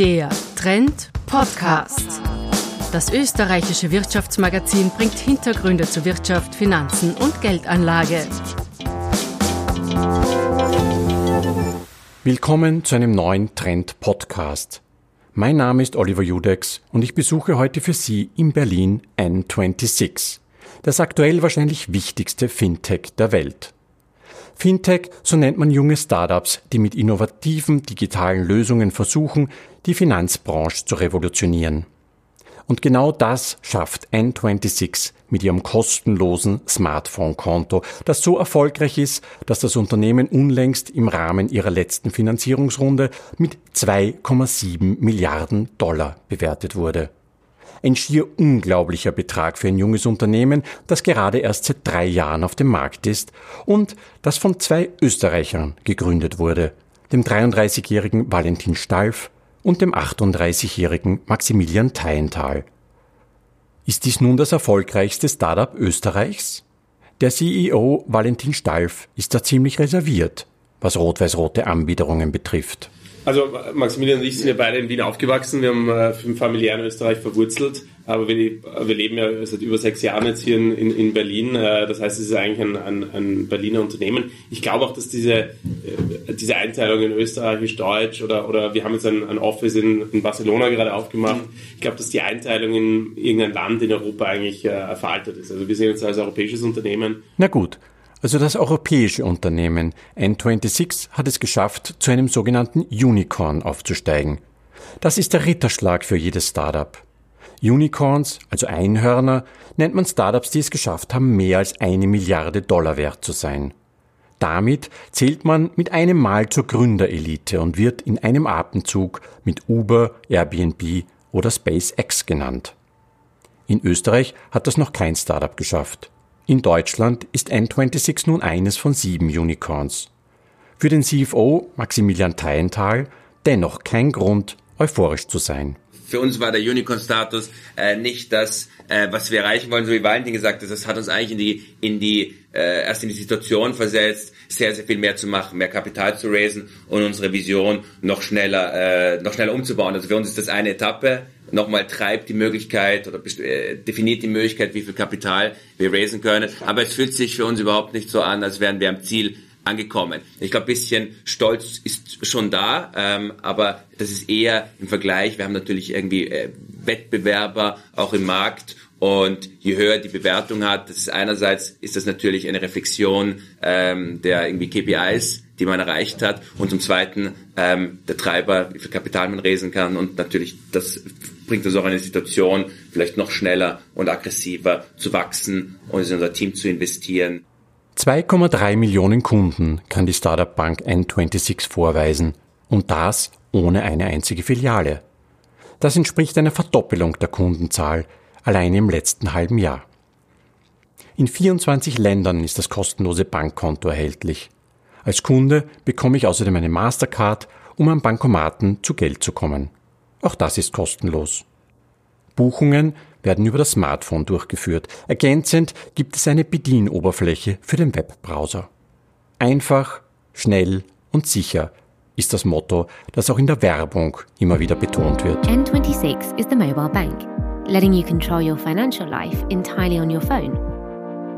Der Trend Podcast. Das österreichische Wirtschaftsmagazin bringt Hintergründe zu Wirtschaft, Finanzen und Geldanlage. Willkommen zu einem neuen Trend Podcast. Mein Name ist Oliver Judex und ich besuche heute für Sie in Berlin N26, das aktuell wahrscheinlich wichtigste Fintech der Welt. Fintech, so nennt man junge Startups, die mit innovativen digitalen Lösungen versuchen, die Finanzbranche zu revolutionieren. Und genau das schafft N26 mit ihrem kostenlosen Smartphone-Konto, das so erfolgreich ist, dass das Unternehmen unlängst im Rahmen ihrer letzten Finanzierungsrunde mit 2,7 Milliarden Dollar bewertet wurde. Ein schier unglaublicher Betrag für ein junges Unternehmen, das gerade erst seit drei Jahren auf dem Markt ist und das von zwei Österreichern gegründet wurde, dem 33-jährigen Valentin Stalf und dem 38-jährigen Maximilian Teienthal. Ist dies nun das erfolgreichste Startup Österreichs? Der CEO Valentin Stalf ist da ziemlich reserviert, was rot-weiß-rote Anbiederungen betrifft. Also Maximilian und ich sind ja beide in Wien aufgewachsen. Wir haben äh, im familiären Österreich verwurzelt, aber wir, wir, leben ja seit über sechs Jahren jetzt hier in, in, in Berlin. Äh, das heißt, es ist eigentlich ein, ein, ein, Berliner Unternehmen. Ich glaube auch, dass diese, äh, diese Einteilung in österreichisch-deutsch oder, oder wir haben jetzt ein, ein Office in, in Barcelona gerade aufgemacht. Ich glaube, dass die Einteilung in irgendein Land in Europa eigentlich äh, veraltet ist. Also wir sehen uns als europäisches Unternehmen. Na gut, also das europäische Unternehmen N26 hat es geschafft, zu einem sogenannten Unicorn aufzusteigen. Das ist der Ritterschlag für jedes Startup. Unicorns, also Einhörner, nennt man Startups, die es geschafft haben, mehr als eine Milliarde Dollar wert zu sein. Damit zählt man mit einem Mal zur Gründerelite und wird in einem Atemzug mit Uber, Airbnb oder SpaceX genannt. In Österreich hat das noch kein Startup geschafft. In Deutschland ist N26 nun eines von sieben Unicorns. Für den CFO Maximilian Teienthal dennoch kein Grund, euphorisch zu sein. Für uns war der Unicorn-Status äh, nicht das, äh, was wir erreichen wollen, so wie Valentin gesagt hat. Das hat uns eigentlich in die, in die äh, erst in die Situation versetzt, sehr, sehr viel mehr zu machen, mehr Kapital zu raisen und unsere Vision noch schneller, äh, noch schneller umzubauen. Also für uns ist das eine Etappe, nochmal treibt die Möglichkeit oder äh, definiert die Möglichkeit, wie viel Kapital wir raisen können. Aber es fühlt sich für uns überhaupt nicht so an, als wären wir am Ziel angekommen. Ich glaube, bisschen Stolz ist schon da, ähm, aber das ist eher im Vergleich. Wir haben natürlich irgendwie äh, Wettbewerber auch im Markt und je höher die Bewertung hat, das ist einerseits ist das natürlich eine Reflexion ähm, der irgendwie KPIs, die man erreicht hat, und zum Zweiten ähm, der Treiber, wie viel Kapital man raisen kann und natürlich das bringt uns auch in eine Situation, vielleicht noch schneller und aggressiver zu wachsen und in unser Team zu investieren. 2,3 Millionen Kunden kann die Startup Bank N26 vorweisen und das ohne eine einzige Filiale. Das entspricht einer Verdoppelung der Kundenzahl allein im letzten halben Jahr. In 24 Ländern ist das kostenlose Bankkonto erhältlich. Als Kunde bekomme ich außerdem eine Mastercard, um am Bankomaten zu Geld zu kommen. Auch das ist kostenlos. Buchungen werden über das Smartphone durchgeführt. Ergänzend gibt es eine Bedienoberfläche für den Webbrowser. Einfach, schnell und sicher ist das Motto, das auch in der Werbung immer wieder betont wird. N26 is the mobile bank, letting you control your financial life entirely on your phone.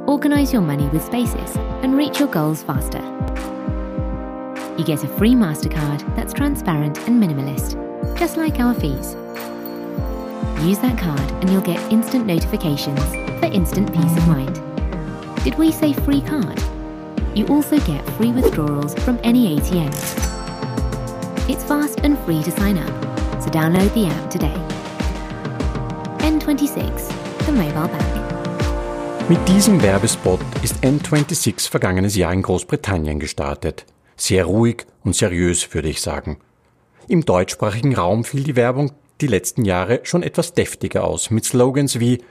Organize your money with Spaces and reach your goals faster. You get a free MasterCard that's transparent and minimalist, just like our fees. Use that card and you'll get instant notifications for instant peace of mind. Did we say free card? You also get free withdrawals from any ATM. It's fast and free to sign up, so download the app today. N26, the mobile bank. Mit diesem Werbespot ist N26 vergangenes Jahr in Großbritannien gestartet. Sehr ruhig und seriös, würde ich sagen. Im deutschsprachigen Raum fiel die Werbung die letzten Jahre schon etwas deftiger aus, mit Slogans wie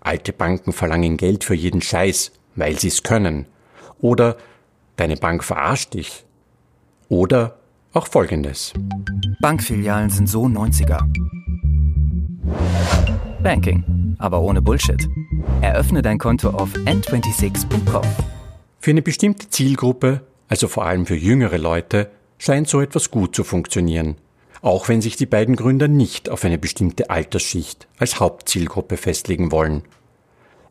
Alte Banken verlangen Geld für jeden Scheiß, weil sie's können. Oder Deine Bank verarscht dich. Oder auch folgendes. Bankfilialen sind so 90er. Banking, aber ohne Bullshit. Eröffne dein Konto auf n26.com. Für eine bestimmte Zielgruppe, also vor allem für jüngere Leute, scheint so etwas gut zu funktionieren. Auch wenn sich die beiden Gründer nicht auf eine bestimmte Altersschicht als Hauptzielgruppe festlegen wollen.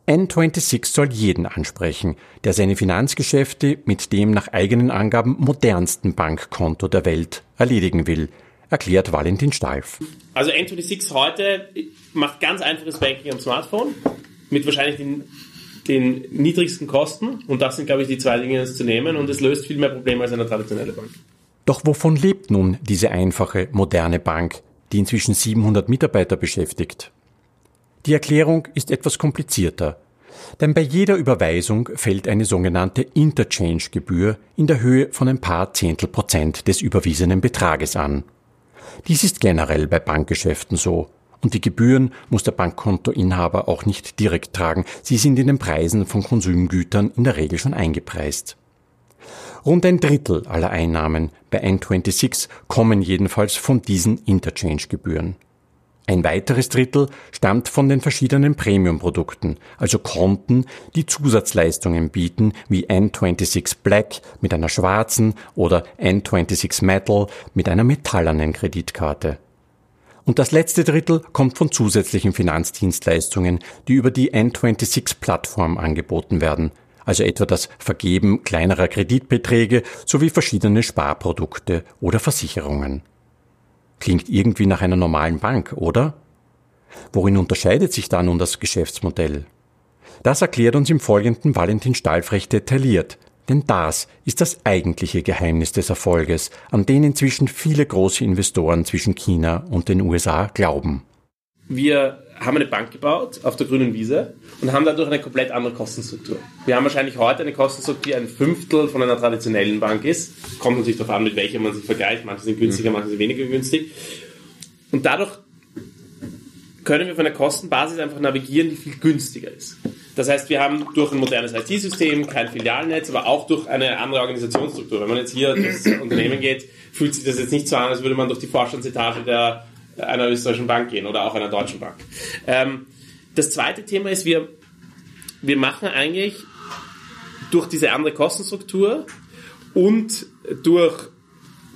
N26 soll jeden ansprechen, der seine Finanzgeschäfte mit dem nach eigenen Angaben modernsten Bankkonto der Welt erledigen will, erklärt Valentin Stalf. Also N26 heute macht ganz einfaches Banking am Smartphone mit wahrscheinlich den, den niedrigsten Kosten und das sind, glaube ich, die zwei Dinge, das zu nehmen und es löst viel mehr Probleme als eine traditionelle Bank. Doch wovon lebt nun diese einfache, moderne Bank, die inzwischen 700 Mitarbeiter beschäftigt? Die Erklärung ist etwas komplizierter, denn bei jeder Überweisung fällt eine sogenannte Interchange-Gebühr in der Höhe von ein paar Zehntel Prozent des überwiesenen Betrages an. Dies ist generell bei Bankgeschäften so. Und die Gebühren muss der Bankkontoinhaber auch nicht direkt tragen. Sie sind in den Preisen von Konsumgütern in der Regel schon eingepreist. Rund ein Drittel aller Einnahmen bei N26 kommen jedenfalls von diesen Interchange-Gebühren. Ein weiteres Drittel stammt von den verschiedenen Premium-Produkten, also Konten, die Zusatzleistungen bieten, wie N26 Black mit einer schwarzen oder N26 Metal mit einer metallernen Kreditkarte. Und das letzte Drittel kommt von zusätzlichen Finanzdienstleistungen, die über die N26-Plattform angeboten werden, also etwa das Vergeben kleinerer Kreditbeträge sowie verschiedene Sparprodukte oder Versicherungen. Klingt irgendwie nach einer normalen Bank, oder? Worin unterscheidet sich da nun das Geschäftsmodell? Das erklärt uns im Folgenden Valentin Stahlfrecht detailliert, denn das ist das eigentliche Geheimnis des Erfolges, an den inzwischen viele große Investoren zwischen China und den USA glauben. Wir haben eine Bank gebaut auf der grünen Wiese und haben dadurch eine komplett andere Kostenstruktur. Wir haben wahrscheinlich heute eine Kostenstruktur, die ein Fünftel von einer traditionellen Bank ist. Kommt natürlich darauf an, mit welcher man sich vergleicht. Manche sind günstiger, manche sind weniger günstig. Und dadurch können wir von der Kostenbasis einfach navigieren, die viel günstiger ist. Das heißt, wir haben durch ein modernes IT-System, kein Filialnetz, aber auch durch eine andere Organisationsstruktur. Wenn man jetzt hier durchs Unternehmen geht, fühlt sich das jetzt nicht so an, als würde man durch die Vorstandsetage der einer österreichischen Bank gehen oder auch einer deutschen Bank. Ähm, das zweite Thema ist, wir, wir machen eigentlich durch diese andere Kostenstruktur und durch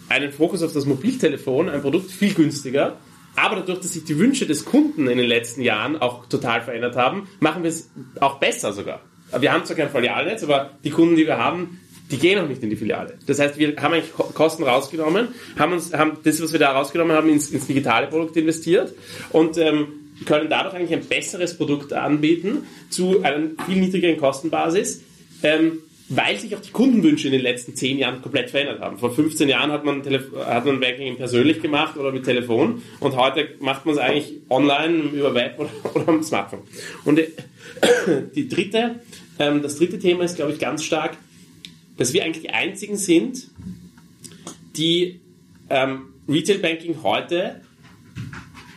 einen Fokus auf das Mobiltelefon ein Produkt viel günstiger. Aber dadurch, dass sich die Wünsche des Kunden in den letzten Jahren auch total verändert haben, machen wir es auch besser sogar. Wir haben zwar kein Filialnetz, aber die Kunden, die wir haben, die gehen auch nicht in die Filiale. Das heißt, wir haben eigentlich Kosten rausgenommen, haben uns, haben das, was wir da rausgenommen haben, ins, ins digitale Produkt investiert und ähm, können dadurch eigentlich ein besseres Produkt anbieten zu einer viel niedrigeren Kostenbasis. Ähm, weil sich auch die Kundenwünsche in den letzten zehn Jahren komplett verändert haben. Vor 15 Jahren hat man, Telef hat man Banking persönlich gemacht oder mit Telefon und heute macht man es eigentlich online über Web oder, oder am Smartphone. Und äh, die dritte, ähm, das dritte Thema ist, glaube ich, ganz stark, dass wir eigentlich die einzigen sind, die ähm, Retail Banking heute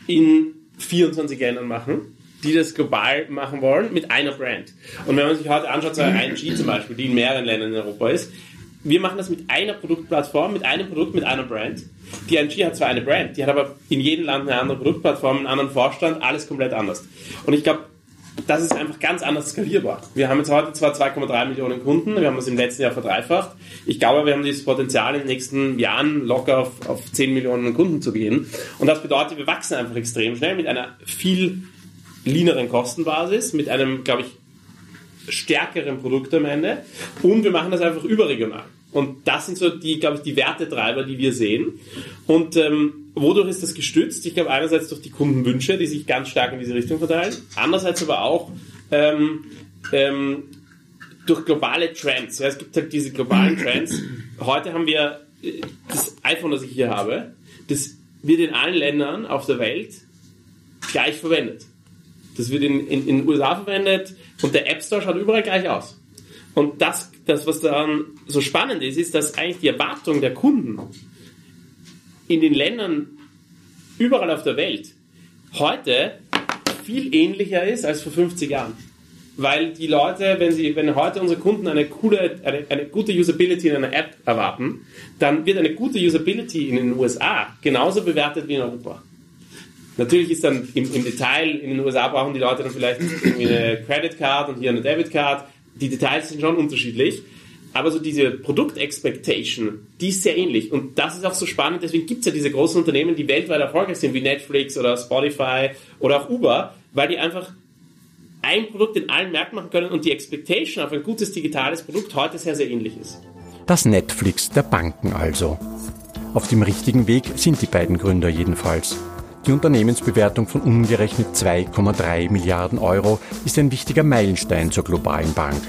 in 24 Ländern machen, die das global machen wollen, mit einer Brand. Und wenn man sich heute anschaut, so ING zum Beispiel, die in mehreren Ländern in Europa ist, wir machen das mit einer Produktplattform, mit einem Produkt, mit einer Brand. Die ING hat zwar eine Brand, die hat aber in jedem Land eine andere Produktplattform, einen anderen Vorstand, alles komplett anders. Und ich glaube, das ist einfach ganz anders skalierbar. Wir haben jetzt heute zwar 2,3 Millionen Kunden, wir haben das im letzten Jahr verdreifacht. Ich glaube, wir haben dieses Potenzial in den nächsten Jahren locker auf, auf 10 Millionen Kunden zu gehen. Und das bedeutet, wir wachsen einfach extrem schnell mit einer viel leaneren Kostenbasis, mit einem, glaube ich, stärkeren Produkt am Ende. Und wir machen das einfach überregional. Und das sind so die, glaube ich, die Wertetreiber, die wir sehen. Und ähm, wodurch ist das gestützt? Ich glaube einerseits durch die Kundenwünsche, die sich ganz stark in diese Richtung verteilen. Andererseits aber auch ähm, ähm, durch globale Trends. Ja, es gibt halt diese globalen Trends. Heute haben wir äh, das iPhone, das ich hier habe, das wird in allen Ländern auf der Welt gleich verwendet. Das wird in, in, in den USA verwendet und der App Store schaut überall gleich aus. Und das, das, was daran so spannend ist, ist, dass eigentlich die Erwartung der Kunden in den Ländern überall auf der Welt heute viel ähnlicher ist als vor 50 Jahren. Weil die Leute, wenn sie, wenn heute unsere Kunden eine coole, eine, eine gute Usability in einer App erwarten, dann wird eine gute Usability in den USA genauso bewertet wie in Europa. Natürlich ist dann im, im Detail, in den USA brauchen die Leute dann vielleicht eine Credit Card und hier eine Debit Card die Details sind schon unterschiedlich. Aber so diese Produkt-Expectation, die ist sehr ähnlich. Und das ist auch so spannend, deswegen gibt es ja diese großen Unternehmen, die weltweit erfolgreich sind, wie Netflix oder Spotify oder auch Uber, weil die einfach ein Produkt in allen Märkten machen können und die Expectation auf ein gutes digitales Produkt heute sehr, sehr ähnlich ist. Das Netflix der Banken also. Auf dem richtigen Weg sind die beiden Gründer jedenfalls. Die Unternehmensbewertung von umgerechnet 2,3 Milliarden Euro ist ein wichtiger Meilenstein zur globalen Bank.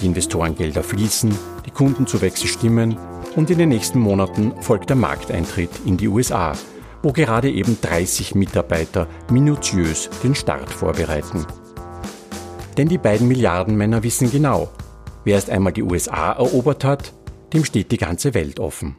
Die Investorengelder fließen, die Kundenzuwächse stimmen und in den nächsten Monaten folgt der Markteintritt in die USA, wo gerade eben 30 Mitarbeiter minutiös den Start vorbereiten. Denn die beiden Milliardenmänner wissen genau, wer erst einmal die USA erobert hat, dem steht die ganze Welt offen.